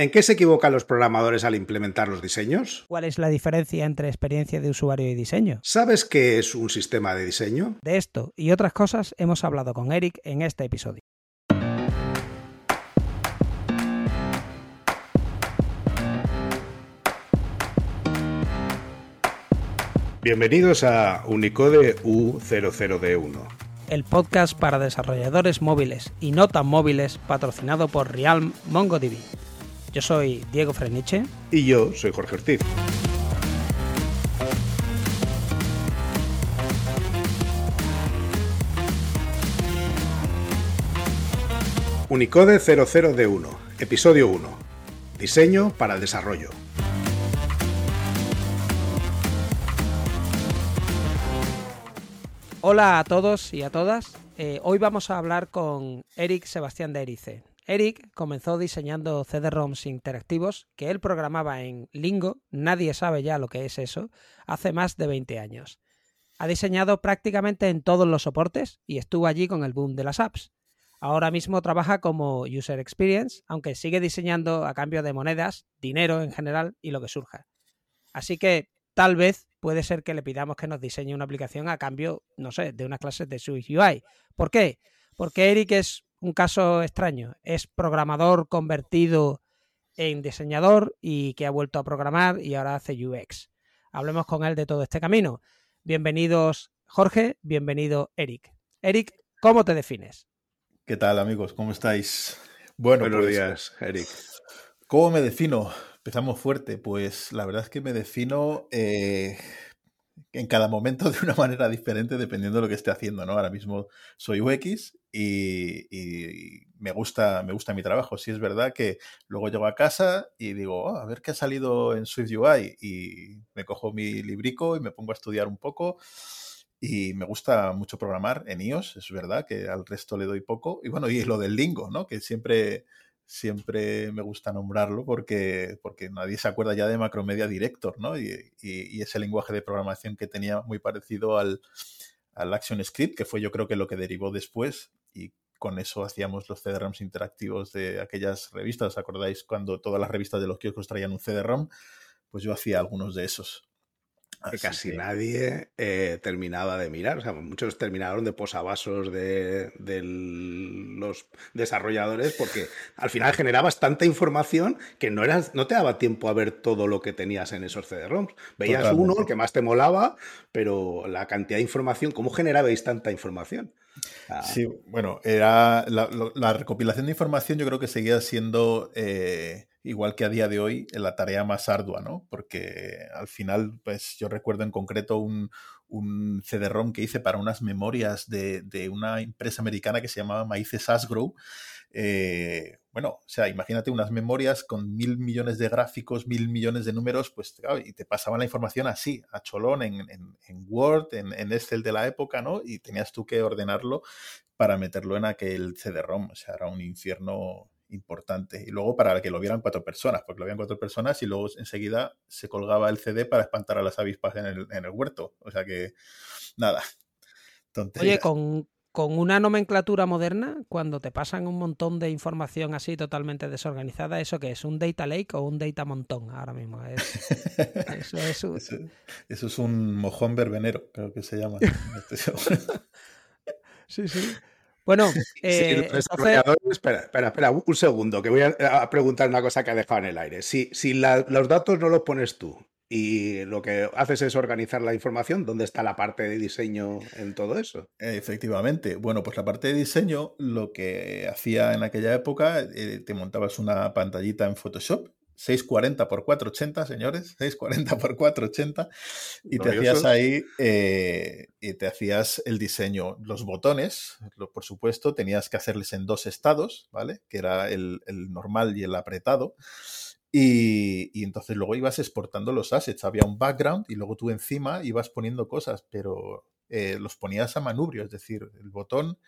¿En qué se equivocan los programadores al implementar los diseños? ¿Cuál es la diferencia entre experiencia de usuario y diseño? ¿Sabes qué es un sistema de diseño? De esto y otras cosas hemos hablado con Eric en este episodio. Bienvenidos a Unicode U00D1. El podcast para desarrolladores móviles y no tan móviles patrocinado por Realm MongoDB. Yo soy Diego Freniche. Y yo soy Jorge Ortiz. Unicode 00D1, episodio 1. Diseño para el desarrollo. Hola a todos y a todas. Eh, hoy vamos a hablar con Eric Sebastián de Erice. Eric comenzó diseñando CD-ROMs interactivos que él programaba en Lingo, nadie sabe ya lo que es eso, hace más de 20 años. Ha diseñado prácticamente en todos los soportes y estuvo allí con el boom de las apps. Ahora mismo trabaja como User Experience, aunque sigue diseñando a cambio de monedas, dinero en general y lo que surja. Así que tal vez puede ser que le pidamos que nos diseñe una aplicación a cambio, no sé, de unas clases de Swift UI. ¿Por qué? Porque Eric es un caso extraño. Es programador convertido en diseñador y que ha vuelto a programar y ahora hace UX. Hablemos con él de todo este camino. Bienvenidos Jorge, bienvenido Eric. Eric, ¿cómo te defines? ¿Qué tal amigos? ¿Cómo estáis? Bueno, Buenos pues, días, Eric. ¿Cómo me defino? Empezamos fuerte. Pues la verdad es que me defino eh, en cada momento de una manera diferente dependiendo de lo que esté haciendo, ¿no? Ahora mismo soy UX y, me, gusta, me gusta mi trabajo. Sí es verdad que luego llego a casa y digo, oh, a ver qué ha salido en Swift UI y me cojo mi librico y me pongo a estudiar un poco. Y me gusta mucho programar en iOS, es verdad que al resto le doy poco. Y bueno, y lo del lingo, ¿no? Que siempre siempre me gusta nombrarlo porque, porque nadie se acuerda ya de Macromedia Director, ¿no? Y, ese lenguaje de programación que tenía muy parecido al, al ActionScript, que fue yo creo que lo que derivó después y con eso hacíamos los CD-ROMs interactivos de aquellas revistas. ¿Os acordáis cuando todas las revistas de los kioscos traían un CD-ROM? Pues yo hacía algunos de esos que casi nadie eh, terminaba de mirar. O sea, muchos terminaron de posavasos de, los desarrolladores porque al final generabas tanta información que no, eras, no te daba tiempo a ver todo lo que tenías en esos CD-ROMs. Veías uno, el que más te molaba, pero la cantidad de información, ¿cómo generabais tanta información? Ah. Sí, bueno, era la, recopilación de información yo creo que seguía siendo... Eh, igual que a día de hoy, la tarea más ardua, ¿no? Porque al final, pues yo recuerdo en concreto un, un CD-ROM que hice para unas memorias de, una empresa americana que se llamaba Maíces Asgrow. Eh, bueno, o sea, imagínate unas memorias con mil millones de gráficos, mil millones de números, pues y te pasaban la información así, a cholón, en, Word, en, en, Excel de la época, ¿no? Y tenías tú que ordenarlo para meterlo en aquel CD-ROM. O sea, era un infierno importante. Y luego para que lo vieran cuatro personas, porque lo vieran cuatro personas y luego enseguida se colgaba el CD para espantar a las avispas en el, en el huerto. O sea que, nada. Oye, con, con una nomenclatura moderna, cuando te pasan un montón de información así totalmente desorganizada, ¿eso qué es? ¿Un data lake o un data montón ahora mismo? eso, es un... eso, es un mojón verbenero, creo que se llama. sí, sí. Bueno, eh, espera, espera, espera, un segundo, que voy a, preguntar una cosa que ha dejado en el aire. Si, si los datos no los pones tú y lo que haces es organizar la información, ¿dónde está la parte de diseño en todo eso? Efectivamente. Bueno, pues la parte de diseño, lo que hacía en aquella época, eh, te montabas una pantallita en Photoshop 640 por 480, señores, 640 por 480, y te hacías ahí, eh, y te hacías el diseño, los botones, por supuesto, tenías que hacerles en dos estados, ¿vale? Que era el, normal y el apretado. Y, y, entonces luego ibas exportando los assets. Había un background y luego tú encima ibas poniendo cosas, pero eh, los ponías a manubrio, es decir, el botón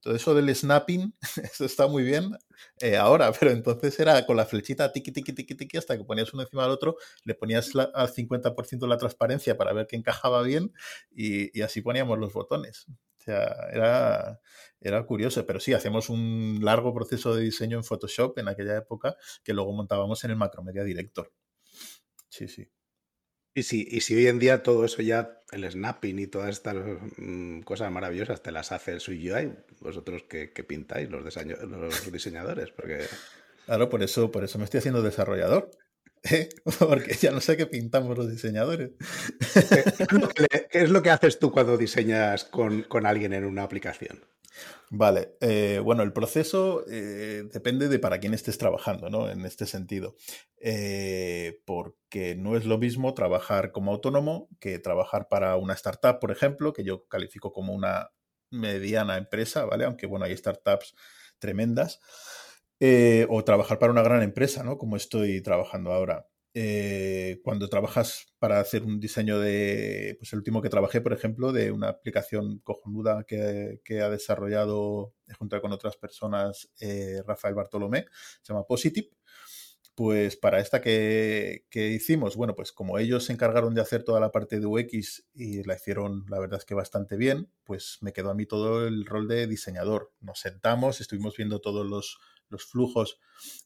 todo eso del snapping, eso está muy bien eh, ahora, pero entonces era con la flechita tiki, tiki, tiki, tiki, hasta que ponías uno encima del otro, le ponías al 50% la transparencia para ver que encajaba bien y, así poníamos los botones. O sea, era, era curioso, pero sí, hacemos un largo proceso de diseño en Photoshop en aquella época que luego montábamos en el Macromedia Director. Sí, sí. Y si, y si hoy en día todo eso ya, el snapping y todas estas mm, cosas maravillosas te las hace el UI, vosotros que, pintáis, los, los diseñadores, porque... Claro, por eso, por eso me estoy haciendo desarrollador. ¿Eh? Porque ya no sé qué pintamos los diseñadores. ¿Qué es lo que haces tú cuando diseñas con, con alguien en una aplicación? Vale, eh, bueno, el proceso eh, depende de para quién estés trabajando, ¿no? En este sentido, eh, porque no es lo mismo trabajar como autónomo que trabajar para una startup, por ejemplo, que yo califico como una mediana empresa, ¿vale? Aunque, bueno, hay startups tremendas, o trabajar para una gran empresa, ¿no? Como estoy trabajando ahora. Eh, cuando trabajas para hacer un diseño de, pues el último que trabajé, por ejemplo, de una aplicación cojonuda que, ha desarrollado junto con otras personas eh, Rafael Bartolomé, se llama Positive. Pues para esta que, que, hicimos, bueno, pues como ellos se encargaron de hacer toda la parte de UX y la hicieron, la verdad es que bastante bien, pues me quedó a mí todo el rol de diseñador. Nos sentamos, estuvimos viendo todos los, los flujos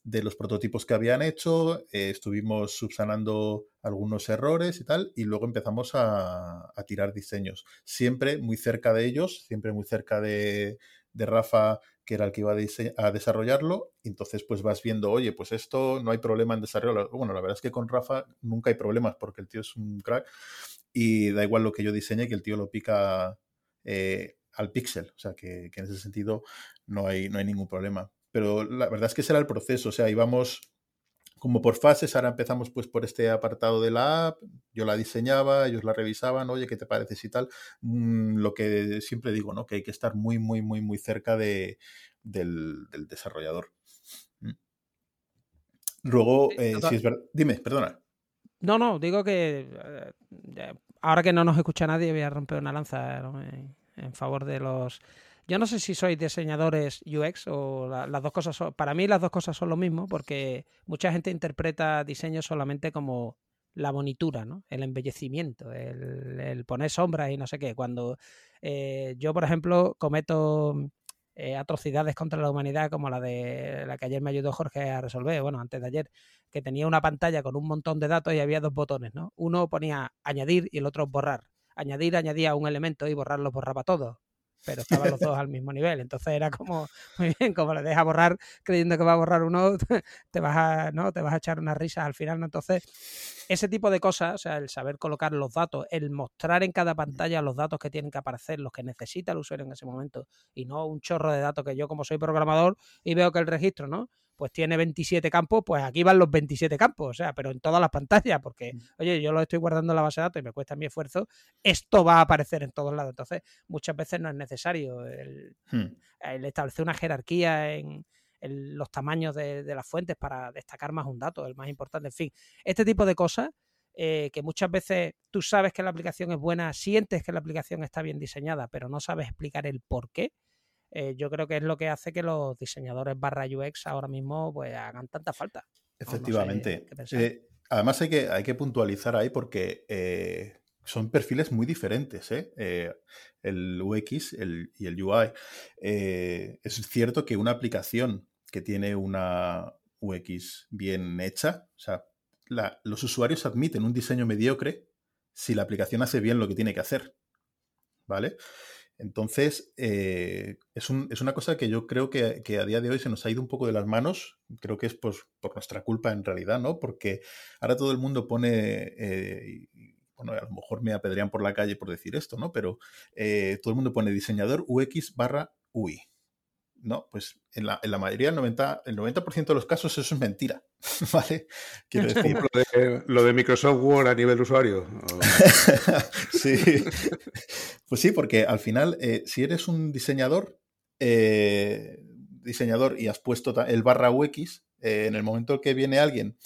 de los prototipos que habían hecho, eh, estuvimos subsanando algunos errores y tal, y luego empezamos a, tirar diseños. Siempre muy cerca de ellos, siempre muy cerca de, Rafa, que era el que iba a, desarrollarlo, entonces pues vas viendo, oye, pues esto no hay problema en desarrollarlo. Bueno, la verdad es que con Rafa nunca hay problemas porque el tío es un crack y da igual lo que yo diseñe, que el tío lo pica eh, al píxel, o sea que, que, en ese sentido no hay, no hay ningún problema pero la verdad es que será el proceso, o sea, íbamos como por fases, ahora empezamos pues por este apartado de la app, yo la diseñaba, ellos la revisaban, oye, ¿qué te parece y tal? Mm, lo que siempre digo, ¿no? Que hay que estar muy, muy, muy, muy cerca de, del, desarrollador. Mm. Luego, eh, si es verdad, dime, perdona. No, no, digo que eh, ahora que no nos escucha nadie voy a romper una lanza en favor de los yo no sé si sois diseñadores UX o las dos cosas son, para mí las dos cosas son lo mismo porque mucha gente interpreta diseño solamente como la bonitura, ¿no? El embellecimiento, el, poner sombras y no sé qué. Cuando eh, yo, por ejemplo, cometo eh, atrocidades contra la humanidad como la de la que ayer me ayudó Jorge a resolver, bueno, antes de ayer, que tenía una pantalla con un montón de datos y había dos botones, ¿no? Uno ponía añadir y el otro borrar. Añadir añadía un elemento y borrarlo borraba todo pero estaban los dos al mismo nivel. Entonces era como, muy bien, como le deja borrar creyendo que va a borrar uno, te vas a, ¿no? te vas a echar unas risas al final. ¿no? Entonces, ese tipo de cosas, o sea, el saber colocar los datos, el mostrar en cada pantalla los datos que tienen que aparecer, los que necesita el usuario en ese momento, y no un chorro de datos que yo como soy programador y veo que el registro, ¿no? Pues tiene 27 campos, pues aquí van los 27 campos, o sea, pero en todas las pantallas, porque, mm. oye, yo lo estoy guardando en la base de datos y me cuesta mi esfuerzo, esto va a aparecer en todos lados. Entonces, muchas veces no es necesario el, hmm. establecer una jerarquía en, los tamaños de, las fuentes para destacar más un dato, el más importante, en fin, este tipo de cosas. Eh, que muchas veces tú sabes que la aplicación es buena, sientes que la aplicación está bien diseñada, pero no sabes explicar el por qué. Eh, yo creo que es lo que hace que los diseñadores barra UX ahora mismo pues hagan tanta falta. Efectivamente. Eh, además hay que, hay que puntualizar ahí porque eh, son perfiles muy diferentes, el UX y el UI. es cierto que una aplicación que tiene una UX bien hecha, o sea, los usuarios admiten un diseño mediocre si la aplicación hace bien lo que tiene que hacer. ¿Vale? Entonces, eh, es, una cosa que yo creo que, a día de hoy se nos ha ido un poco de las manos. Creo que es pues, por nuestra culpa en realidad, ¿no? Porque ahora todo el mundo pone, eh, bueno, a lo mejor me apedrean por la calle por decir esto, ¿no? Pero eh, todo el mundo pone diseñador UX barra UI. No, pues en la, mayoría, el 90%, el 90 de los casos eso es mentira, ¿vale? Quiero decir... Lo de, Microsoft Word a nivel usuario. sí. Pues sí, porque al final, eh, si eres un diseñador, eh, diseñador y has puesto el barra UX, eh, en el momento que viene alguien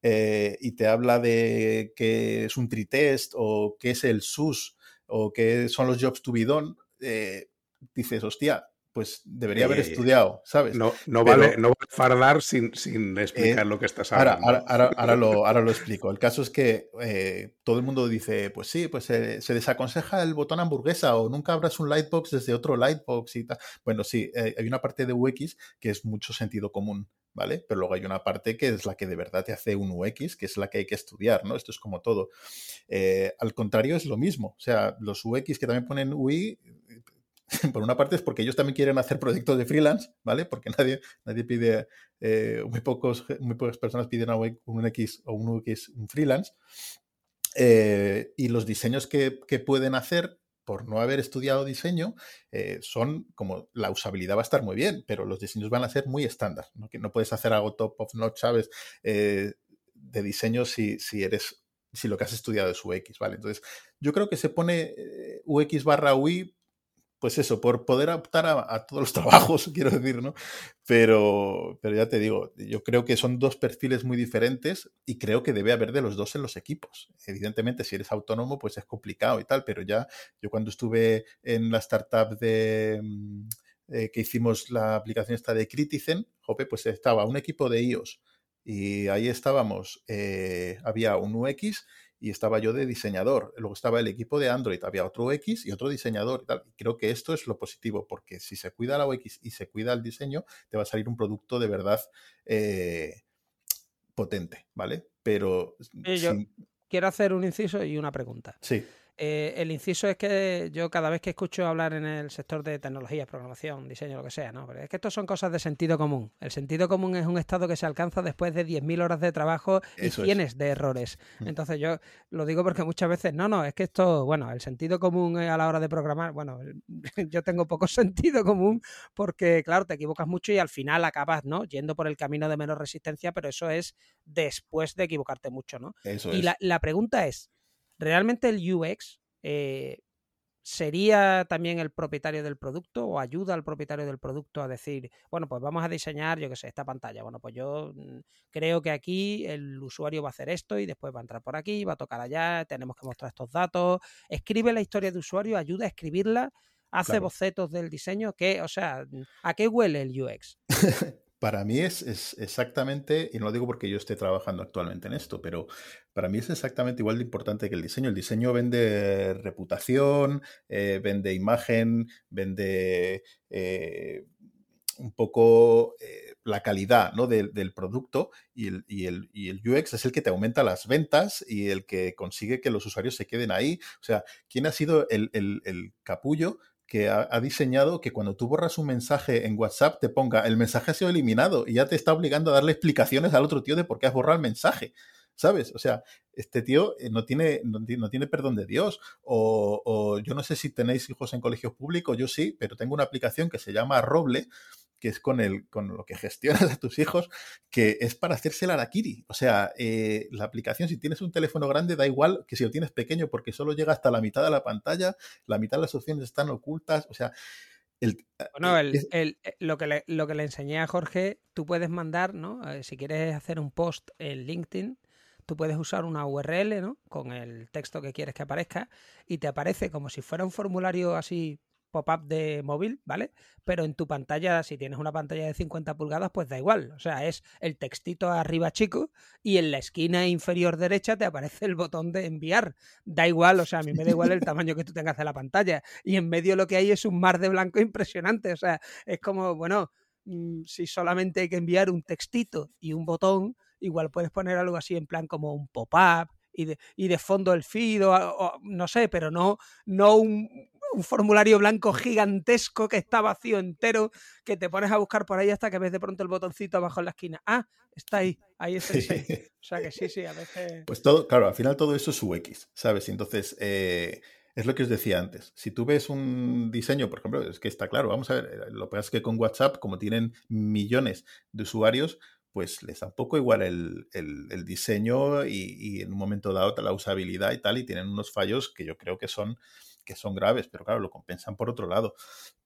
y te habla de qué es un tritest o qué es el SUS o qué son los jobs to be done, dices, hostia, pues debería haber estudiado, ¿sabes? No, no, vale, no fardar sin, sin explicar lo que estás hablando. Ahora, ahora, lo, ahora, lo, explico. El caso es que eh, todo el mundo dice, pues sí, pues se desaconseja el botón hamburguesa o nunca abras un Lightbox desde otro Lightbox y tal. Bueno, sí, eh, hay una parte de UX que es mucho sentido común. ¿Vale? Pero luego hay una parte que es la que de verdad te hace un UX, que es la que hay que estudiar, ¿no? Esto es como todo. Eh, al contrario, es lo mismo. O sea, los UX que también ponen UI, por una parte es porque ellos también quieren hacer proyectos de freelance, ¿vale? Porque nadie, nadie pide, eh, muy, pocos, muy pocas personas piden un X o un UX, un freelance. Eh, y los diseños que, pueden hacer por no haber estudiado diseño, eh, son como la usabilidad va a estar muy bien, pero los diseños van a ser muy estándar. ¿no? Que no puedes hacer algo top of notch, ¿sabes? de diseño si, si eres si lo que has estudiado es UX, ¿vale? Entonces, yo creo que se pone UX barra UI pues eso, por poder optar a, todos los trabajos, quiero decir, ¿no? Pero, pero ya te digo, yo creo que son dos perfiles muy diferentes y creo que debe haber de los dos en los equipos. Evidentemente, si eres autónomo, pues es complicado y tal, pero ya yo cuando estuve en la startup de mm, eh, que hicimos la aplicación esta de Critizen, jope, pues estaba un equipo de iOS y ahí estábamos, eh, había un UX y estaba yo de diseñador. Luego estaba el equipo de Android, había otro UX y otro diseñador. Y creo que esto es lo positivo, porque si se cuida la UX y se cuida el diseño, te va a salir un producto de verdad eh, potente, ¿vale? Pero... yo quiero hacer un inciso y una pregunta. Sí. Eh, el inciso es que yo cada vez que escucho hablar en el sector de tecnología, programación, diseño, lo que sea, ¿no? Pero es que estos son cosas de sentido común. El sentido común es un estado que se alcanza después de 10.000 horas de trabajo y cientos de errores. Mm. Entonces yo lo digo porque muchas veces, no, no, es que esto, bueno, el sentido común a la hora de programar, bueno, yo tengo poco sentido común porque, claro, te equivocas mucho y al final acabas, ¿no? Yendo por el camino de menos resistencia, pero eso es después de equivocarte mucho, ¿no? y la, la pregunta es, ¿realmente el UX eh, sería también el propietario del producto o ayuda al propietario del producto a decir, bueno, pues vamos a diseñar, yo qué sé, esta pantalla. Bueno, pues yo mm, creo que aquí el usuario va a hacer esto y después va a entrar por aquí, va a tocar allá, tenemos que mostrar estos datos. Escribe la historia de usuario, ayuda a escribirla, hace bocetos del diseño, que, o sea, ¿a qué huele el UX? Para mí es, exactamente, y no lo digo porque yo esté trabajando actualmente en esto, pero para mí es exactamente igual de importante que el diseño. El diseño vende reputación, eh, vende imagen, vende eh, un poco eh, la calidad ¿no? del producto y el, y, el, y el, UX es el que te aumenta las ventas y el que consigue que los usuarios se queden ahí. O sea, ¿quién ha sido el, el capullo que ha, diseñado que cuando tú borras un mensaje en WhatsApp te ponga el mensaje ha sido eliminado y ya te está obligando a darle explicaciones al otro tío de por qué has borrado el mensaje. ¿Sabes? O sea, este tío eh, no tiene, no, tiene perdón de Dios. O, o, yo no sé si tenéis hijos en colegios públicos, yo sí, pero tengo una aplicación que se llama Roble, que es con, el, con lo que gestionas a tus hijos, que es para hacerse el araquiri. O sea, eh, la aplicación, si tienes un teléfono grande, da igual que si lo tienes pequeño, porque solo llega hasta la mitad de la pantalla, la mitad de las opciones están ocultas. O sea, el, bueno, el, el, eh, lo, que le, lo que le enseñé a Jorge, tú puedes mandar, ¿no? Eh, si quieres hacer un post en LinkedIn, tú puedes usar una URL, ¿no? Con el texto que quieres que aparezca y te aparece como si fuera un formulario así pop-up de móvil, ¿vale? Pero en tu pantalla, si tienes una pantalla de 50 pulgadas, pues da igual. O sea, es el textito arriba chico y en la esquina inferior derecha te aparece el botón de enviar. Da igual, o sea, a mí me da igual el tamaño que tú tengas de la pantalla. Y en medio lo que hay es un mar de blanco impresionante. O sea, es como, bueno, mm, si solamente hay que enviar un textito y un botón, igual puedes poner algo así en plan como un pop-up y de, y de fondo el feed o, no sé, pero no, no un, un formulario blanco gigantesco que está vacío entero, que te pones a buscar por ahí hasta que ves de pronto el botoncito abajo en la esquina. Ah, está ahí, ahí es el O sea que sí, sí, a veces. Pues todo, claro, al final todo eso es UX, ¿sabes? Entonces, eh, es lo que os decía antes. Si tú ves un diseño, por ejemplo, es que está claro, vamos a ver, eh, lo que pasa es que con WhatsApp, como tienen millones de usuarios, pues les da un poco igual el, diseño y, y, en un momento dado la usabilidad y tal, y tienen unos fallos que yo creo que son que son graves, pero claro, lo compensan por otro lado.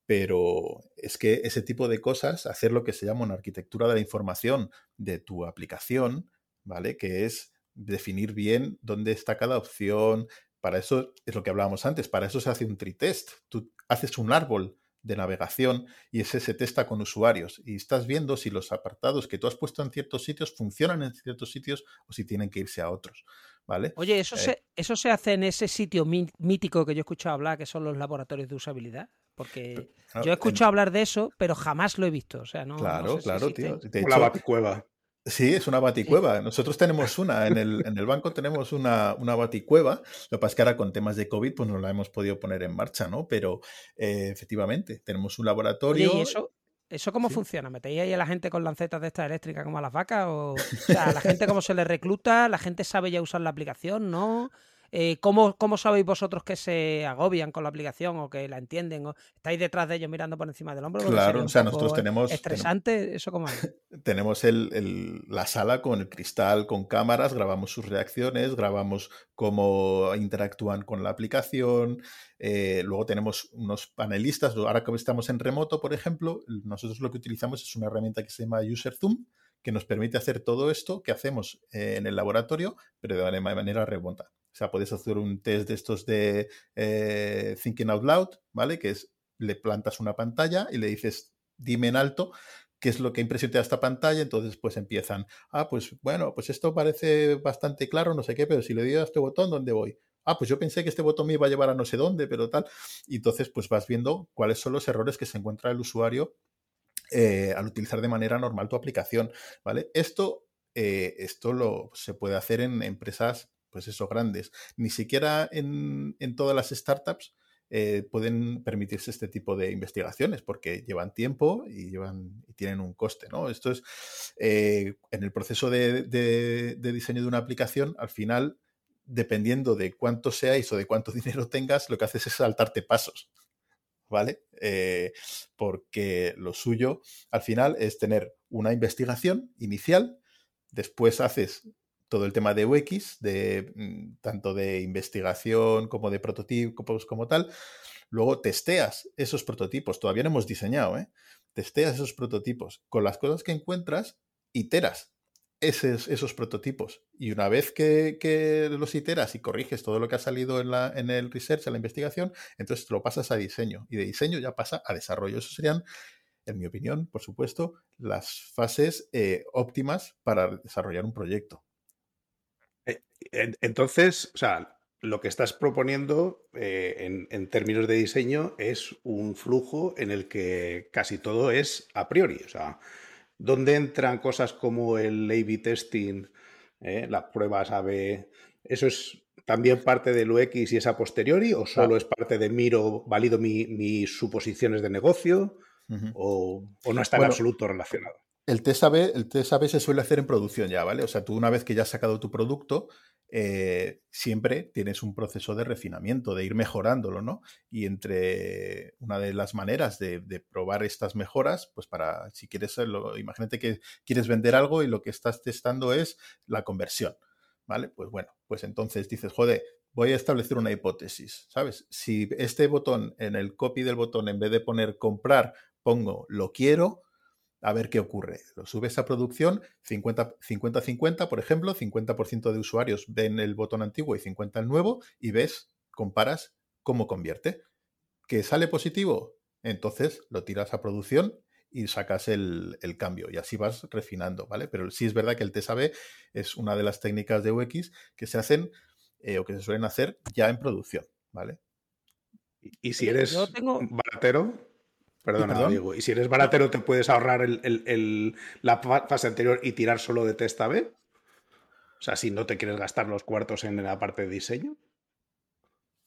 Pero es que ese tipo de cosas, hacer lo que se llama una arquitectura de la información de tu aplicación, ¿vale? Que es definir bien dónde está cada opción. Para eso es lo que hablábamos antes, para eso se hace un tritest. Tú haces un árbol de navegación y ese se testa con usuarios y estás viendo si los apartados que tú has puesto en ciertos sitios funcionan en ciertos sitios o si tienen que irse a otros. ¿Vale? Oye, ¿eso, se, eh ¿eso se hace en ese sitio mítico que yo he escuchado hablar, que son los laboratorios de usabilidad? Porque yo he escuchado hablar de eso, pero jamás lo he visto. O sea, no, claro, claro, tío. De la baticueva. Sí, es una baticueva. Nosotros tenemos una, en el, en el banco tenemos una, una, baticueva. Lo que pasa es que ahora con temas de COVID pues no la hemos podido poner en marcha, ¿no? Pero eh, efectivamente, tenemos un laboratorio. ¿y eso, ¿Eso cómo funciona? ¿Metéis ahí a la gente con lancetas de estas eléctricas como a las vacas? O, o sea, ¿a la gente cómo se le recluta? ¿La gente sabe ya usar la aplicación? ¿No? Eh, ¿cómo, ¿cómo, sabéis vosotros que se agobian con la aplicación o que la entienden? O ¿Estáis detrás de ellos mirando por encima del hombro? Claro, o sea, nosotros tenemos... ¿Estresante? Tenemos, ¿Eso cómo es? tenemos el, el, la sala con el cristal, con cámaras, grabamos sus reacciones, grabamos cómo interactúan con la aplicación. Eh, luego tenemos unos panelistas. Ahora que estamos en remoto, por ejemplo, nosotros lo que utilizamos es una herramienta que se llama User Zoom, que nos permite hacer todo esto que hacemos eh, en el laboratorio, pero de manera remota. O sea, puedes hacer un test de estos de eh, Thinking Out Loud, ¿vale? Que es, le plantas una pantalla y le dices, dime en alto qué es lo que da esta pantalla, entonces pues empiezan, ah, pues bueno, pues esto parece bastante claro, no sé qué, pero si le doy a este botón, ¿dónde voy? Ah, pues yo pensé que este botón me iba a llevar a no sé dónde, pero tal. Y entonces pues vas viendo cuáles son los errores que se encuentra el usuario eh, al utilizar de manera normal tu aplicación, ¿vale? Esto, eh, esto lo, se puede hacer en empresas pues grandes. Ni siquiera en, en todas las startups eh, pueden permitirse este tipo de investigaciones porque llevan tiempo y, llevan, y tienen un coste. ¿no? Esto es, en el proceso de, de, de, diseño de una aplicación, al final, dependiendo de cuánto seáis o de cuánto dinero tengas, lo que haces es saltarte pasos. ¿Vale? Eh, porque lo suyo al final es tener una investigación inicial, después haces todo el tema de UX, de, mm, tanto de investigación como de prototipos como tal. Luego testeas esos prototipos, todavía no hemos diseñado, ¿eh? testeas esos prototipos. Con las cosas que encuentras, iteras esos, esos prototipos. Y una vez que, los iteras y corriges todo lo que ha salido en, la, en el research, en la investigación, entonces lo pasas a diseño. Y de diseño ya pasa a desarrollo. Eso serían en mi opinión, por supuesto, las fases eh, óptimas para desarrollar un proyecto. Entonces, o sea, lo que estás proponiendo eh, en, en, términos de diseño es un flujo en el que casi todo es a priori. O sea, ¿dónde entran cosas como el A-B testing, eh, las pruebas A-B? ¿Eso es también parte del UX y es a posteriori? ¿O solo es parte de miro, valido mi, mis suposiciones de negocio? Uh -huh. o, o, no está bueno, en absoluto relacionado? El test AB, el test se suele hacer en producción ya, ¿vale? O sea, tú una vez que ya has sacado tu producto, eh, siempre tienes un proceso de refinamiento, de ir mejorándolo, ¿no? Y entre una de las maneras de, de probar estas mejoras, pues para, si quieres, lo, imagínate que quieres vender algo y lo que estás testando es la conversión, ¿vale? Pues bueno, pues entonces dices, joder, voy a establecer una hipótesis, ¿sabes? Si este botón, en el copy del botón, en vez de poner comprar, pongo lo quiero, a ver qué ocurre. Lo subes a producción, 50-50, por ejemplo, 50% de usuarios ven el botón antiguo y 50 el nuevo, y ves, comparas cómo convierte. ¿Que sale positivo? Entonces lo tiras a producción y sacas el, el, cambio y así vas refinando, ¿vale? Pero sí es verdad que el TSAB es una de las técnicas de UX que se hacen eh, o que se suelen hacer ya en producción, ¿vale? Y, y si eres tengo... baratero, Perdona, ¿Perdón? Diego. ¿Y si eres baratero te puedes ahorrar el, el, el, la fase anterior y tirar solo de testa B? O sea, si no te quieres gastar los cuartos en la parte de diseño.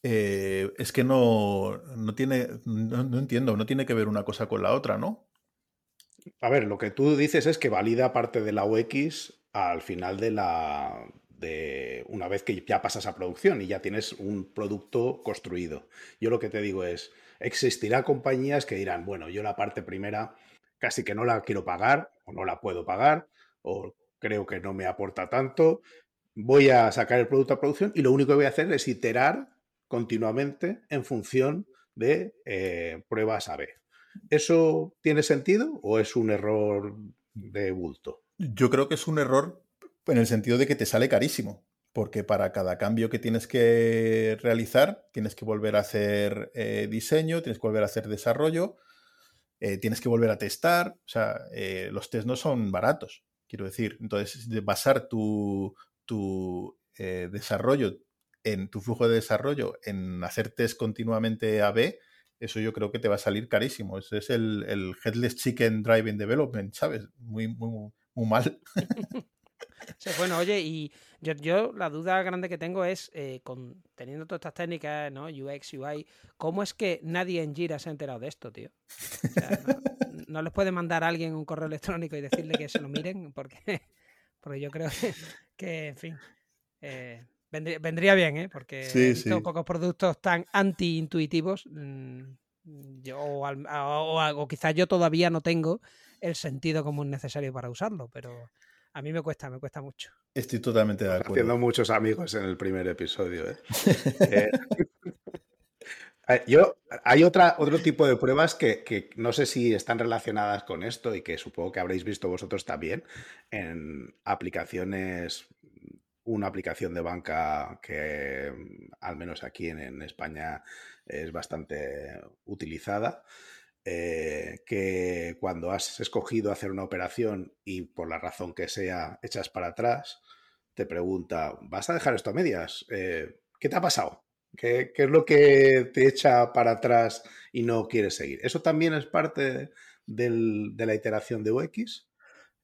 Eh, es que no, no tiene, no, no, entiendo, no tiene que ver una cosa con la otra, ¿no? A ver, lo que tú dices es que valida parte de la UX al final de la, de una vez que ya pasas a producción y ya tienes un producto construido. Yo lo que te digo es, existirá compañías que dirán, bueno, yo la parte primera casi que no la quiero pagar o no la puedo pagar o creo que no me aporta tanto, voy a sacar el producto a producción y lo único que voy a hacer es iterar continuamente en función de eh, pruebas A-B. ¿Eso tiene sentido o es un error de bulto? Yo creo que es un error en el sentido de que te sale carísimo porque para cada cambio que tienes que realizar, tienes que volver a hacer eh, diseño, tienes que volver a hacer desarrollo, eh, tienes que volver a testar, o sea, eh, los test no son baratos, quiero decir. Entonces, de basar tu, tu desarrollo en tu flujo de desarrollo en hacer test continuamente A-B, eso yo creo que te va a salir carísimo. Ese es el, el Headless Chicken Driving Development, ¿sabes? Muy, muy, muy mal. Sí, bueno, oye, y yo, yo, la duda grande que tengo es, eh, con, teniendo todas estas técnicas, ¿no? UX, UI, ¿cómo es que nadie en Jira se ha enterado de esto, tío? no, les puede mandar a alguien un correo electrónico y decirle que se lo miren, porque, porque yo creo que, en fin, eh, vendría, bien, ¿eh? Porque sí, he pocos productos tan anti-intuitivos. Mm, yo, o, o quizás yo todavía no tengo el sentido común necesario para usarlo, pero a mí me cuesta, me cuesta mucho. Estoy totalmente de acuerdo. Haciendo muchos amigos en el primer episodio. ¿eh? eh yo, hay otra, otro tipo de pruebas que, no sé si están relacionadas con esto y que supongo que habréis visto vosotros también en aplicaciones, una aplicación de banca que al menos aquí en España es bastante utilizada, eh, que cuando has escogido hacer una operación y por la razón que sea echas para atrás, te pregunta, ¿vas a dejar esto a medias? Eh, ¿Qué te ha pasado? ¿Qué, es lo que te echa para atrás y no quieres seguir? ¿Eso también es parte de la iteración de UX?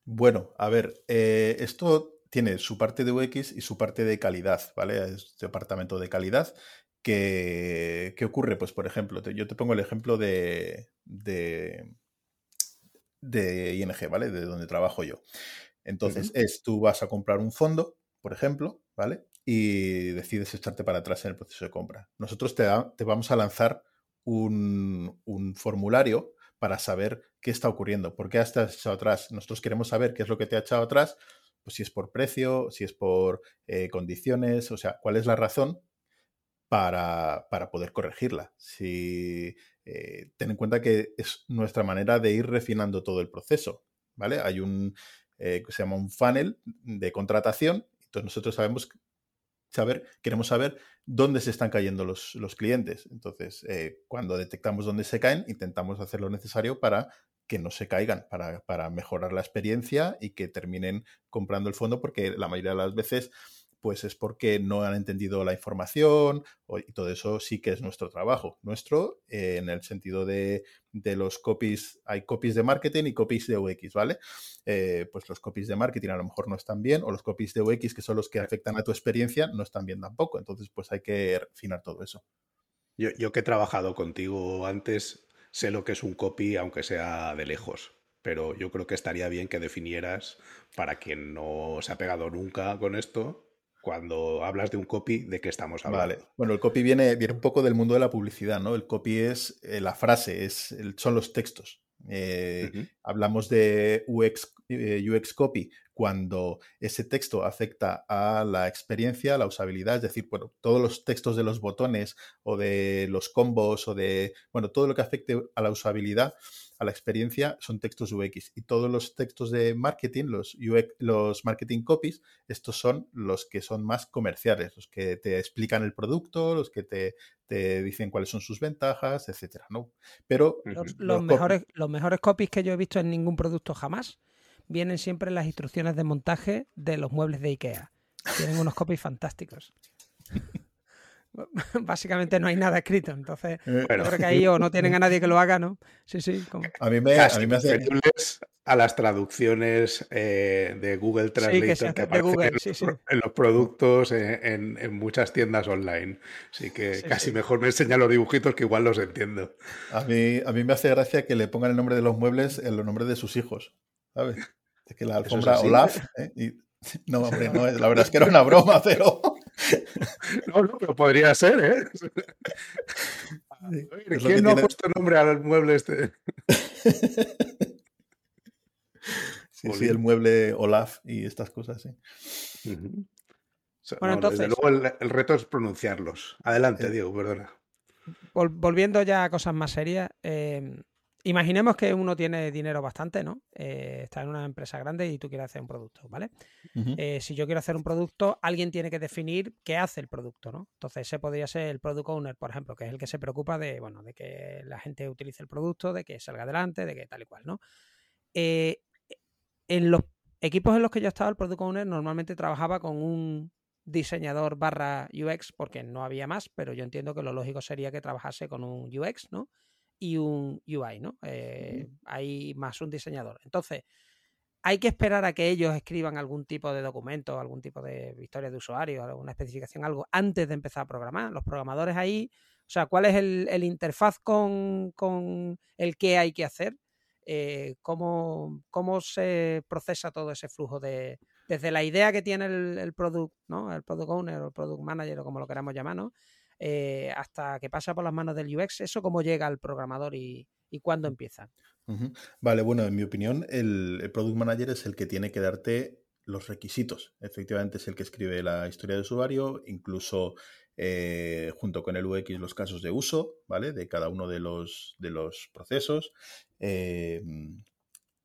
Bueno, a ver, eh, esto tiene su parte de UX y su parte de calidad, ¿vale? Es departamento de calidad ¿Qué, ocurre? Pues, por ejemplo, yo te pongo el ejemplo de, de, ING, ¿vale? De donde trabajo yo. Entonces, es tú vas a comprar un fondo, por ejemplo, ¿vale? Y decides echarte para atrás en el proceso de compra. Nosotros te, te vamos a lanzar un, formulario para saber qué está ocurriendo, por qué has echado atrás. Nosotros queremos saber qué es lo que te ha echado atrás, pues si es por precio, si es por eh, condiciones, o sea, cuál es la razón para, poder corregirla. Si, eh, ten en cuenta que es nuestra manera de ir refinando todo el proceso. ¿vale? Hay un eh, que se llama un funnel de contratación. Entonces nosotros sabemos saber, queremos saber dónde se están cayendo los, clientes. Entonces, eh, cuando detectamos dónde se caen, intentamos hacer lo necesario para que no se caigan, para, para mejorar la experiencia y que terminen comprando el fondo, porque la mayoría de las veces pues es porque no han entendido la información y todo eso sí que es nuestro trabajo. Nuestro eh, en el sentido de, los copies, hay copies de marketing y copies de UX, ¿vale? Eh, pues los copies de marketing a lo mejor no están bien o los copies de UX, que son los que afectan a tu experiencia, no están bien tampoco. Entonces, pues hay que refinar todo eso. Yo, yo que he trabajado contigo antes, sé lo que es un copy, aunque sea de lejos pero yo creo que estaría bien que definieras, para quien no se ha pegado nunca con esto, cuando hablas de un copy, ¿de qué estamos hablando? Vale. Bueno, el copy viene, viene un poco del mundo de la publicidad, ¿no? El copy es eh, la frase, es, son los textos. Eh, hablamos de UX, eh, UX copy cuando ese texto afecta a la experiencia, a la usabilidad, es decir, bueno, todos los textos de los botones o de los combos o de, bueno, todo lo que afecte a la usabilidad a la experiencia son textos UX y todos los textos de marketing, los, los marketing copies, estos son los que son más comerciales, los que te explican el producto, los que te, dicen cuáles son sus ventajas, etcétera, ¿no? Pero los, mejores, los mejores copies que yo he visto en ningún producto jamás vienen siempre en las instrucciones de montaje de los muebles de IKEA. Tienen unos copies fantásticos. básicamente no hay nada escrito. Entonces, eh, creo que ahí o no tienen a nadie que lo haga, ¿no? Sí, sí. A mí me, a mí me hace... a las traducciones eh, de Google Translate que, en, los productos en, muchas tiendas online. Así que casi mejor me enseña los dibujitos que igual los entiendo. A mí, a mí me hace gracia que le pongan el nombre de los muebles en los nombres de sus hijos. ¿Sabes? Es que la alfombra Olaf. ¿eh? No, hombre, no, la verdad es que era una broma, pero. No, no, pero podría ser, ¿eh? ¿Quién no ha puesto nombre al mueble este? Sí, sí, el mueble Olaf y estas cosas, sí. bueno, entonces. Desde luego el, reto es pronunciarlos. Adelante, Diego, perdona. volviendo ya a cosas más serias, eh, imaginemos que uno tiene dinero bastante, ¿no? Eh, está en una empresa grande y tú quieres hacer un producto, ¿vale? Eh, si yo quiero hacer un producto, alguien tiene que definir qué hace el producto, ¿no? Entonces ese podría ser el product owner, por ejemplo, que es el que se preocupa de, bueno, de que la gente utilice el producto, de que salga adelante, de que tal y cual, ¿no? Eh, en los equipos en los que yo estaba, el product owner normalmente trabajaba con un diseñador barra UX porque no había más, pero yo entiendo que lo lógico sería que trabajase con un UX, ¿no? Y un UI, ¿no? Eh, hay más un diseñador. Entonces, hay que esperar a que ellos escriban algún tipo de documento, algún tipo de historia de usuario, alguna especificación, algo, antes de empezar a programar. Los programadores ahí, o sea, ¿cuál es el, interfaz con, el que hay que hacer? Eh, ¿cómo, ¿cómo, se procesa todo ese flujo de, desde la idea que tiene el, el product, ¿no? El product owner o el product manager o como lo queramos llamar, ¿no? Eh, hasta que pasa por las manos del UX, ¿eso cómo llega al programador y, cuándo empieza? Vale, bueno, en mi opinión, el, Product Manager es el que tiene que darte los requisitos. Efectivamente, es el que escribe la historia de usuario, incluso eh, junto con el UX los casos de uso, ¿vale? De cada uno de los, de los procesos. Em,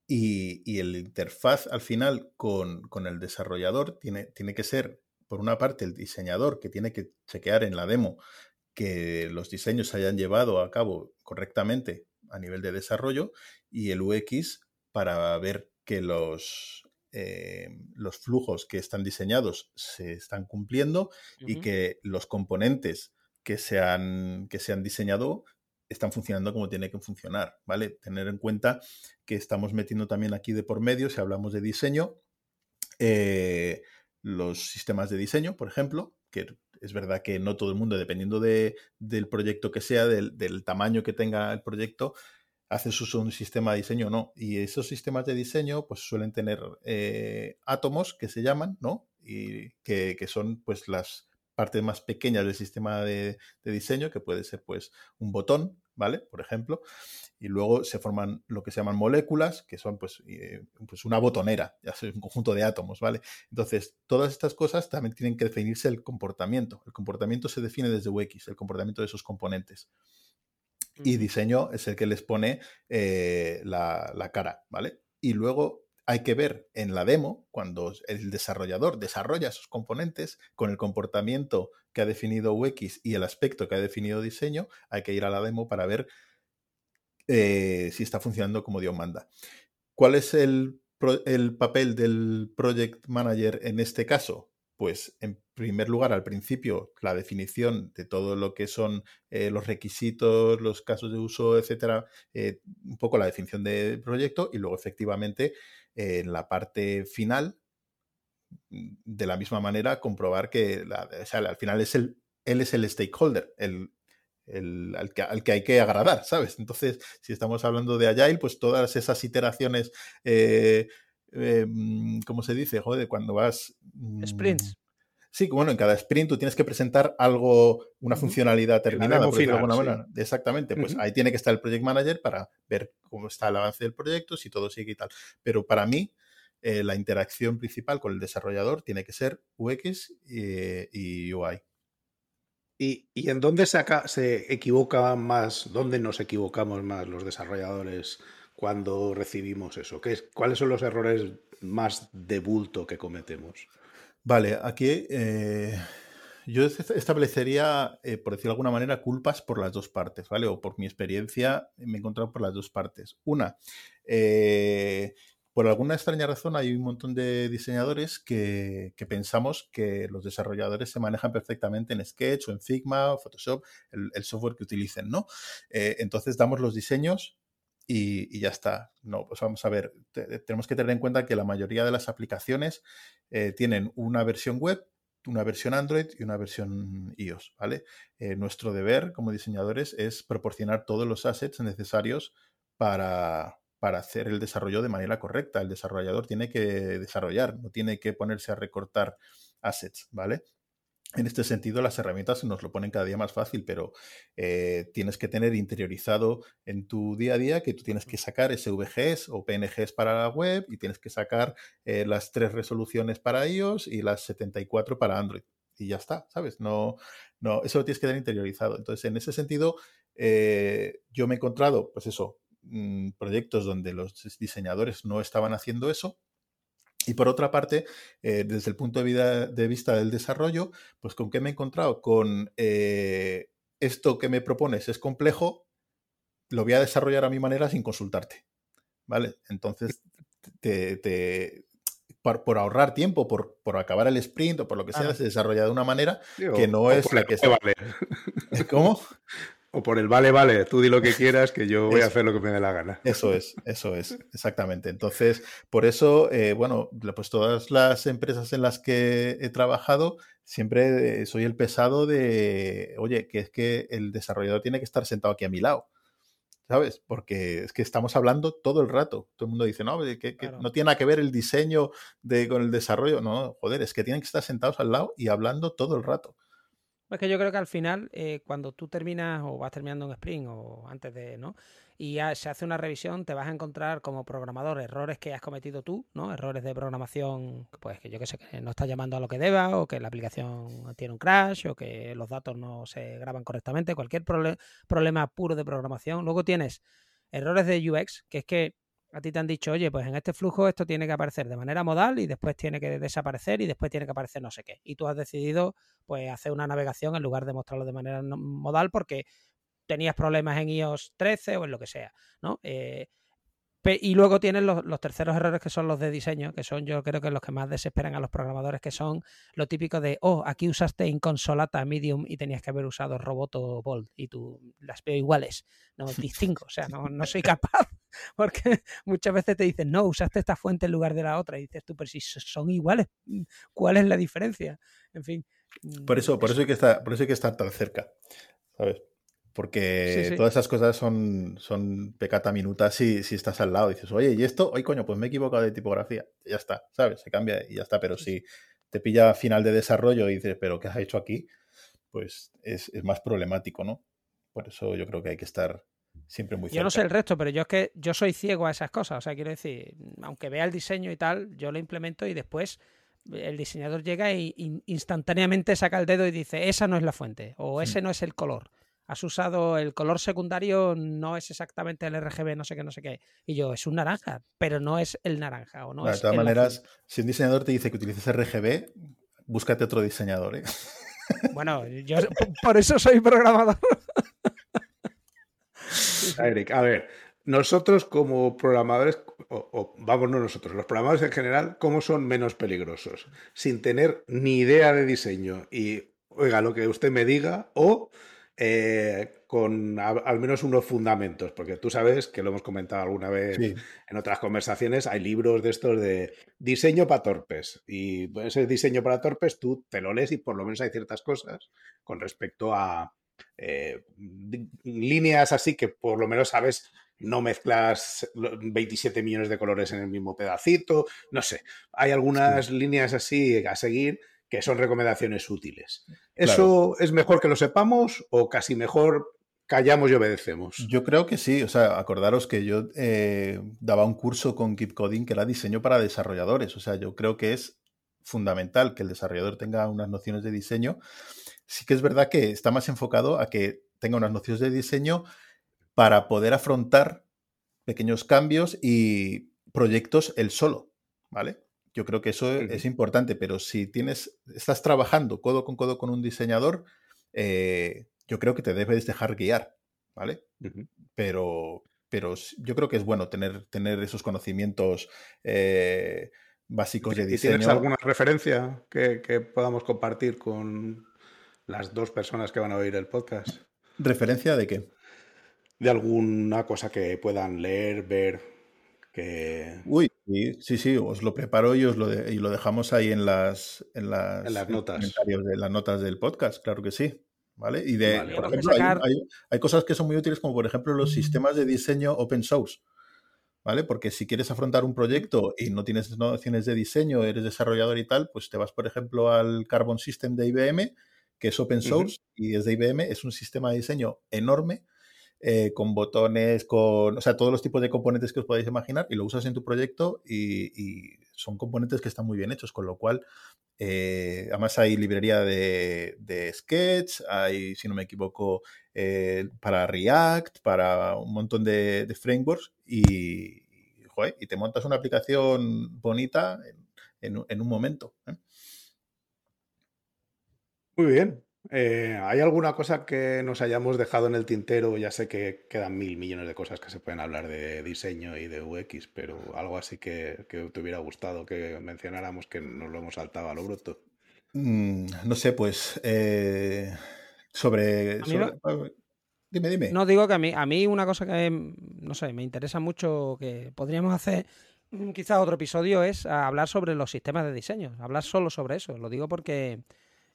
y, el interfaz al final con, con, el desarrollador tiene, tiene que ser por una parte, el diseñador que tiene que chequear en la demo que los diseños se hayan llevado a cabo correctamente a nivel de desarrollo y el UX para ver que los, eh, los flujos que están diseñados se están cumpliendo y que los componentes que se, han, que se han diseñado están funcionando como tiene que funcionar, ¿vale? Tener en cuenta que estamos metiendo también aquí de por medio, si hablamos de diseño, eh, los sistemas de diseño, por ejemplo, que es verdad que no todo el mundo, dependiendo de, del proyecto que sea, del, tamaño que tenga el proyecto, hace uso de un sistema de diseño o no. Y esos sistemas de diseño pues suelen tener eh, átomos que se llaman, ¿no? Y que, que, son pues las partes más pequeñas del sistema de, de, diseño, que puede ser pues un botón, ¿vale? Por ejemplo y luego se forman lo que se llaman moléculas, que son pues, eh, pues una botonera, ya un conjunto de átomos, ¿vale? Entonces, todas estas cosas también tienen que definirse el comportamiento. El comportamiento se define desde UX, el comportamiento de sus componentes. Y diseño es el que les pone eh, la, la cara, ¿vale? Y luego hay que ver en la demo, cuando el desarrollador desarrolla sus componentes con el comportamiento que ha definido UX y el aspecto que ha definido diseño, hay que ir a la demo para ver eh, si está funcionando como Dios manda. ¿Cuál es el, papel del project manager en este caso? Pues en primer lugar, al principio, la definición de todo lo que son eh, los requisitos, los casos de uso, etcétera, eh, un poco la definición del proyecto y luego efectivamente en la parte final, de la misma manera, comprobar que al final es el, él es el stakeholder, el, al, que, hay que agradar, ¿sabes? Entonces, si estamos hablando de Agile, pues todas esas iteraciones, eh, em, ¿cómo se dice? Joder, cuando vas... Mm, Sprints. Sí, bueno, en cada sprint tú tienes que presentar algo, una funcionalidad terminada. Exactamente, pues ahí tiene que estar el project manager para ver cómo está el avance del proyecto, si todo sigue y tal. Pero para mí, eh, la interacción principal con el desarrollador tiene que ser UX y UI. ¿Y, en dónde se, se equivoca más, dónde nos equivocamos más los desarrolladores cuando recibimos eso? ¿Qué es, ¿Cuáles son los errores más de bulto que cometemos? Vale, aquí eh, yo establecería, eh, por decirlo de alguna manera, culpas por las dos partes, ¿vale? O por mi experiencia me he encontrado por las dos partes. Una, eh, por alguna extraña razón hay un montón de diseñadores que, pensamos que los desarrolladores se manejan perfectamente en Sketch o en Figma o Photoshop, el, software que utilicen, ¿no? Eh, entonces damos los diseños y, ya está. No, pues vamos a ver, tenemos que tener en cuenta que la mayoría de las aplicaciones eh, tienen una versión web, una versión Android y una versión iOS, ¿vale? Eh, nuestro deber como diseñadores es proporcionar todos los assets necesarios para, para hacer el desarrollo de manera correcta. El desarrollador tiene que desarrollar, no tiene que ponerse a recortar assets, ¿vale? En este sentido, las herramientas nos lo ponen cada día más fácil, pero eh, tienes que tener interiorizado en tu día a día que tú tienes que sacar SVGs o PNGs para la web y tienes que sacar eh, las tres resoluciones para iOS y las 74 para Android. Y ya está, ¿sabes? No, no, eso lo tienes que tener interiorizado. Entonces, en ese sentido, eh, yo me he encontrado, pues eso, mm, proyectos donde los diseñadores no estaban haciendo eso. Y por otra parte, eh, desde el punto de, vista del desarrollo, pues con qué me he encontrado? Con eh, esto que me propones es complejo, lo voy a desarrollar a mi manera sin consultarte. ¿Vale? Entonces, te, por, ahorrar tiempo, por, por, acabar el sprint o por lo que sea, se desarrolla de una manera que no es la que Vale. ¿Cómo? O por el vale, vale, tú di lo que quieras, que yo voy a hacer lo que me dé la gana. Eso es, eso es, exactamente. Entonces, por eso, eh, bueno, pues todas las empresas en las que he trabajado, siempre eh, soy el pesado de, oye, que es que el desarrollador tiene que estar sentado aquí a mi lado. ¿sabes? Porque es que estamos hablando todo el rato. Todo el mundo dice, no, que, no tiene nada que ver el diseño de, con el desarrollo. No, joder, es que tienen que estar sentados al lado y hablando todo el rato. Es que yo creo que al final, eh, cuando tú terminas o vas terminando un sprint o antes de, ¿no? Y se hace una revisión, te vas a encontrar como programador errores que has cometido tú, ¿no? Errores de programación, pues que yo que sé, que no estás llamando a lo que deba, o que la aplicación tiene un crash, o que los datos no se graban correctamente, cualquier problema puro de programación. Luego tienes errores de UX, que es que a ti te han dicho, oye, pues en este flujo esto tiene que aparecer de manera modal y después tiene que desaparecer y después tiene que aparecer no sé qué. Y tú has decidido pues hacer una navegación en lugar de mostrarlo de manera modal porque tenías problemas en iOS 13 o en lo que sea, ¿no? Eh, y luego tienes los, terceros errores que son los de diseño, que son yo creo que los que más desesperan a los programadores, que son lo típico de, oh, aquí usaste inconsolata medium y tenías que haber usado roboto bold y tú las veo iguales, no distingo, o sea, no, no soy capaz, porque muchas veces te dicen, no, usaste esta fuente en lugar de la otra y dices tú, pero si son iguales, ¿cuál es la diferencia? En fin. Por eso, por eso hay que estar, por eso hay que estar tan cerca, ¿sabes? Porque todas esas cosas son, son pecata minuta si, si estás al lado. Dices, oye, ¿y esto? Hoy, coño, pues me he equivocado de tipografía. ya está, ¿sabes? Se cambia y ya está. Pero si te pilla final de desarrollo y dices, ¿pero qué has hecho aquí? Pues es, más problemático, ¿no? Por eso yo creo que hay que estar siempre muy cerca. Yo no sé el resto, pero yo es que yo soy ciego a esas cosas. O sea, quiero decir, aunque vea el diseño y tal, yo lo implemento y después el diseñador llega y, instantáneamente saca el dedo y dice, esa no es la fuente o ese no es el color has usado el color secundario, no es exactamente el RGB, no sé qué, no sé qué. Y yo, es un naranja, pero no es el naranja. O no de todas maneras, si un diseñador te dice que utilices RGB, búscate otro diseñador. ¿eh? Bueno, yo por eso soy programador. Eric, a ver, nosotros como programadores, o, vamos, no nosotros, los programadores en general, ¿cómo son menos peligrosos? Sin tener ni idea de diseño y, oiga, lo que usted me diga, o eh, con al menos unos fundamentos, porque tú sabes que lo hemos comentado alguna vez en otras conversaciones, hay libros de estos de diseño para torpes y ese diseño para torpes tú te lo lees y por lo menos hay ciertas cosas con respecto a eh, líneas así que por lo menos sabes no mezclas 27 millones de colores en el mismo pedacito, no sé, hay algunas líneas así a seguir que son recomendaciones útiles. ¿Eso es mejor que lo sepamos o casi mejor callamos y obedecemos? Yo creo que sí. O sea, acordaros que yo eh, daba un curso con Keep Coding que era diseño para desarrolladores. O sea, yo creo que es fundamental que el desarrollador tenga unas nociones de diseño. Sí que es verdad que está más enfocado a que tenga unas nociones de diseño para poder afrontar pequeños cambios y proyectos él solo, ¿vale? Yo creo que eso es importante, pero si tienes, estás trabajando codo con codo con un diseñador, eh, yo creo que te debes dejar guiar, ¿vale? Pero, pero yo creo que es bueno tener, tener esos conocimientos eh, básicos de diseño. ¿Tienes alguna referencia que, que, podamos compartir con las dos personas que van a oír el podcast? ¿Referencia de qué? De alguna cosa que puedan leer, ver, Uy, sí, sí, os lo preparo y, os lo, y lo dejamos ahí en las, en las, notas. de las notas del podcast, claro que sí. ¿Vale? Y de, hay, cosas que son muy útiles, como por ejemplo los sistemas de diseño open source. ¿Vale? Porque si quieres afrontar un proyecto y no tienes nociones de diseño, eres desarrollador y tal, pues te vas, por ejemplo, al Carbon System de IBM, que es open source y es de IBM, es un sistema de diseño enorme eh, con botones, con, o sea, todos los tipos de componentes que os podáis imaginar y lo usas en tu proyecto y, son componentes que están muy bien hechos, con lo cual, eh, además hay librería de, Sketch, hay, si no me equivoco, eh, para React, para un montón de, frameworks y, y te montas una aplicación bonita en, un momento. Muy bien, eh, ¿Hay alguna cosa que nos hayamos dejado en el tintero? Ya sé que quedan mil millones de cosas que se pueden hablar de diseño y de UX, pero algo así que, te hubiera gustado que mencionáramos que nos lo hemos saltado a lo bruto. Mm, no sé, pues eh, sobre, Dime, dime. No digo que a mí, a mí una cosa que, no sé, me interesa mucho que podríamos hacer quizás otro episodio es hablar sobre los sistemas de diseño, hablar solo sobre eso. Lo digo porque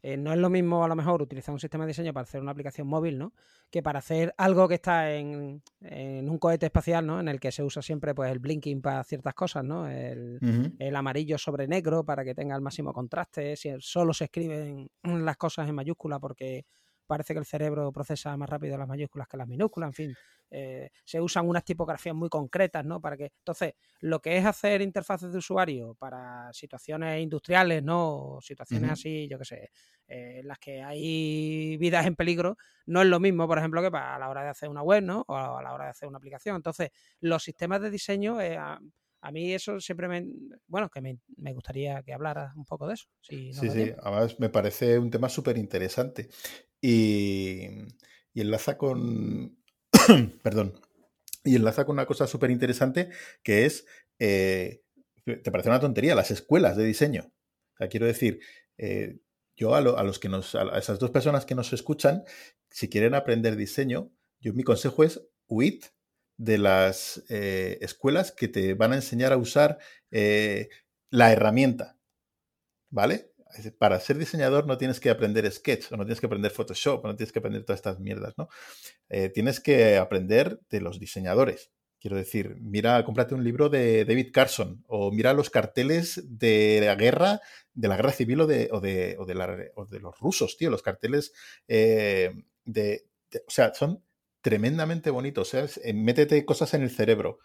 eh, no es lo mismo a lo mejor utilizar un sistema de diseño para hacer una aplicación móvil, ¿no? Que para hacer algo que está en, un cohete espacial, ¿no? En el que se usa siempre pues el blinking para ciertas cosas, ¿no? El, amarillo sobre negro para que tenga el máximo contraste. Si solo se escriben las cosas en mayúscula porque parece que el cerebro procesa más rápido las mayúsculas que las minúsculas, en fin, eh, se usan unas tipografías muy concretas, ¿no? Para que, entonces, lo que es hacer interfaces de usuario para situaciones industriales, ¿no? situaciones así, yo qué sé, eh, en las que hay vidas en peligro, no es lo mismo, por ejemplo, que para a la hora de hacer una web, ¿no? O a la hora de hacer una aplicación. Entonces, los sistemas de diseño, eh, a, mí eso siempre me, bueno, que me, gustaría que hablara un poco de eso. sí, sí, además me parece un tema súper interesante. Y, enlaza con. perdón. Y enlaza con una cosa súper interesante que es. Eh, te parece una tontería, las escuelas de diseño. O sea, quiero decir, eh, yo a, los que nos, a esas dos personas que nos escuchan, si quieren aprender diseño, yo mi consejo es huid de las eh, escuelas que te van a enseñar a usar la herramienta. ¿Vale? Para ser diseñador no tienes que aprender Sketch, o no tienes que aprender Photoshop, o no tienes que aprender todas estas mierdas, ¿no? Eh, tienes que aprender de los diseñadores. Quiero decir, mira, cómprate un libro de David Carson, o mira los carteles de la guerra, de la guerra civil o de, o de, o de, los rusos, tío, los carteles eh, de, O sea, son tremendamente bonitos. Eh, métete cosas en el cerebro.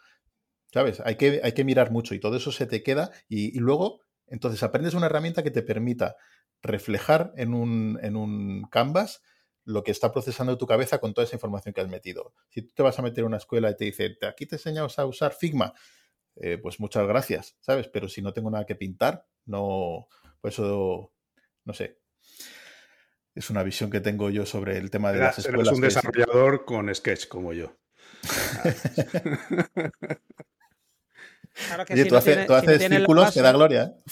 ¿Sabes? Hay que, hay que mirar mucho y todo eso se te queda y luego entonces aprendes una herramienta que te permita reflejar en un, en un canvas lo que está procesando tu cabeza con toda esa información que has metido. Si tú te vas a meter en una escuela y te dice, aquí te enseñamos a usar Figma, eh, pues muchas gracias, ¿sabes? Pero si no tengo nada que pintar, no, pues eso, no sé. Es una visión que tengo yo sobre el tema de las escuelas. Eres un desarrollador con Sketch como yo. Claro que si tú, haces círculos, te da gloria. ¿eh?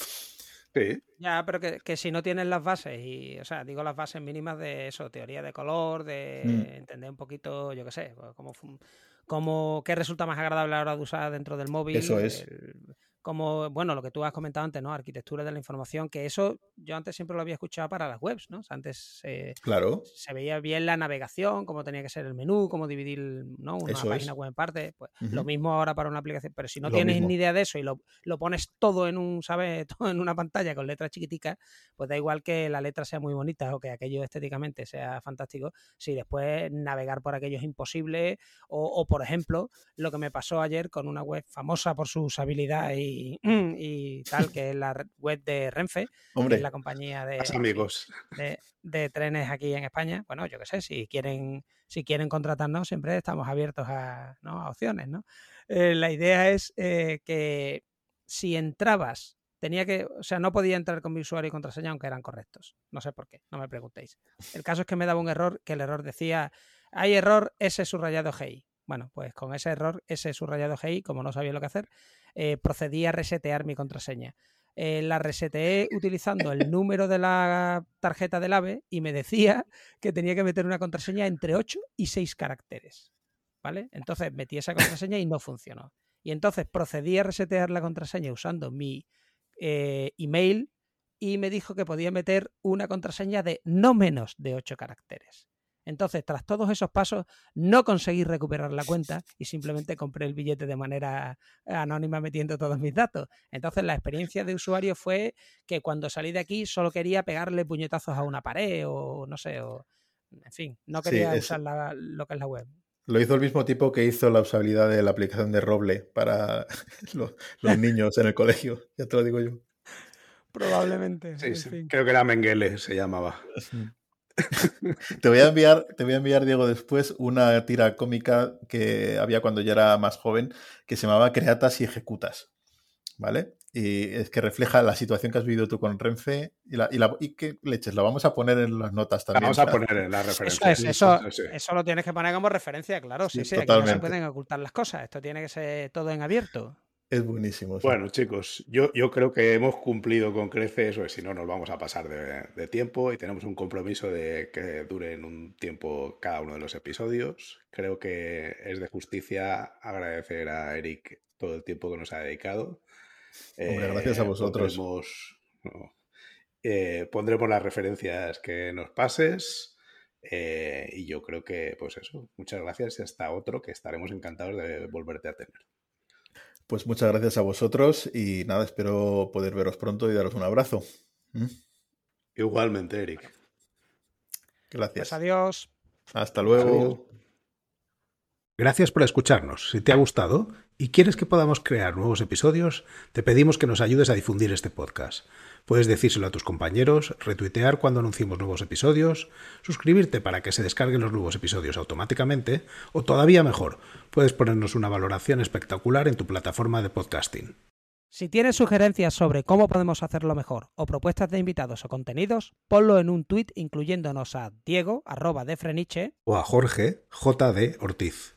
Sí. Ya, pero que, si no tienes las bases, y, o sea, digo las bases mínimas de eso, teoría de color, de mm. entender un poquito, yo qué sé, pues, cómo, cómo, qué resulta más agradable a la hora de usar dentro del móvil. Eso es como, bueno, lo que tú has comentado antes, ¿no? Arquitectura de la información, que eso yo antes siempre lo había escuchado para las webs, ¿no? antes claro. se veía bien la navegación, cómo tenía que ser el menú, cómo dividir ¿no? una página web en parte. Pues lo mismo ahora para una aplicación. Pero si no tienes ni idea de eso y lo, lo, pones todo en un, ¿sabes? Todo en una pantalla con letras chiquiticas, pues da igual que la letra sea muy bonita o que aquello estéticamente sea fantástico. Si después navegar por aquello es imposible, o, o por ejemplo, lo que me pasó ayer con una web famosa por su usabilidad y y, tal, que es la web de Renfe, Hombre, la compañía de, amigos. De, trenes aquí en España. Bueno, yo qué sé, si quieren, si quieren contratarnos, siempre estamos abiertos a, opciones, ¿no? Eh, la idea es eh, que si entrabas tenía que, o sea, no podía entrar con mi usuario y contraseña aunque eran correctos. No sé por qué, no me preguntéis. El caso es que me daba un error, que el error decía, hay error S subrayado GI. Bueno, pues con ese error, ese subrayado GI, como no sabía lo que hacer, eh, procedí a resetear mi contraseña. Eh, la reseteé utilizando el número de la tarjeta del AVE y me decía que tenía que meter una contraseña entre 8 y 6 caracteres. ¿Vale? Entonces metí esa contraseña y no funcionó. Y entonces procedí a resetear la contraseña usando mi eh, email y me dijo que podía meter una contraseña de no menos de 8 caracteres. Entonces, tras todos esos pasos, no conseguí recuperar la cuenta y simplemente compré el billete de manera anónima metiendo todos mis datos. Entonces, la experiencia de usuario fue que cuando salí de aquí solo quería pegarle puñetazos a una pared o no sé, o en fin, no quería usar lo que es la web. Lo hizo el mismo tipo que hizo la usabilidad de la aplicación de Roble para los, los niños en el colegio, ya te lo digo yo. Probablemente. Sí, en sí, fin. Creo que era Mengele, se llamaba. Te voy a enviar, te voy a enviar, Diego, después una tira cómica que había cuando yo era más joven, que se llamaba Creatas y Ejecutas. ¿Vale? Y es que refleja la situación que has vivido tú con Renfe y, la, y, la, y qué leches, la vamos a poner en las notas La también. vamos a poner en la Eso referencia. es, eso, Sí, sí. eso lo tienes que poner como referencia, claro. Sí, Sí, sí, aquí no se pueden ocultar las cosas. Esto tiene que ser todo en abierto. Es buenísimo. sí. Bueno, chicos, yo, yo creo que hemos cumplido con creces, o si no, nos vamos a pasar de, de tiempo y tenemos un compromiso de que duren un tiempo cada uno de los episodios. Creo que es de justicia agradecer a Eric todo el tiempo que nos ha dedicado. Hombre, gracias a vosotros. Pondremos, no, eh, pondremos las referencias que nos pases. eh, y yo creo que, pues eso, muchas gracias y hasta otro que estaremos encantados de volverte a tener. Pues muchas gracias a vosotros y nada, espero poder veros pronto y daros un abrazo. ¿Mm? Igualmente, Eric. Gracias. Pues adiós. Hasta luego. Adiós. Gracias por escucharnos. Si te ha gustado y quieres que podamos crear nuevos episodios, te pedimos que nos ayudes a difundir este podcast. Puedes decírselo a tus compañeros, retuitear cuando anunciemos nuevos episodios, suscribirte para que se descarguen los nuevos episodios automáticamente, o todavía mejor, puedes ponernos una valoración espectacular en tu plataforma de podcasting. Si tienes sugerencias sobre cómo podemos hacerlo mejor o propuestas de invitados o contenidos, ponlo en un tuit incluyéndonos a Diego, arroba de Freniche, O a Jorge J.D. Ortiz.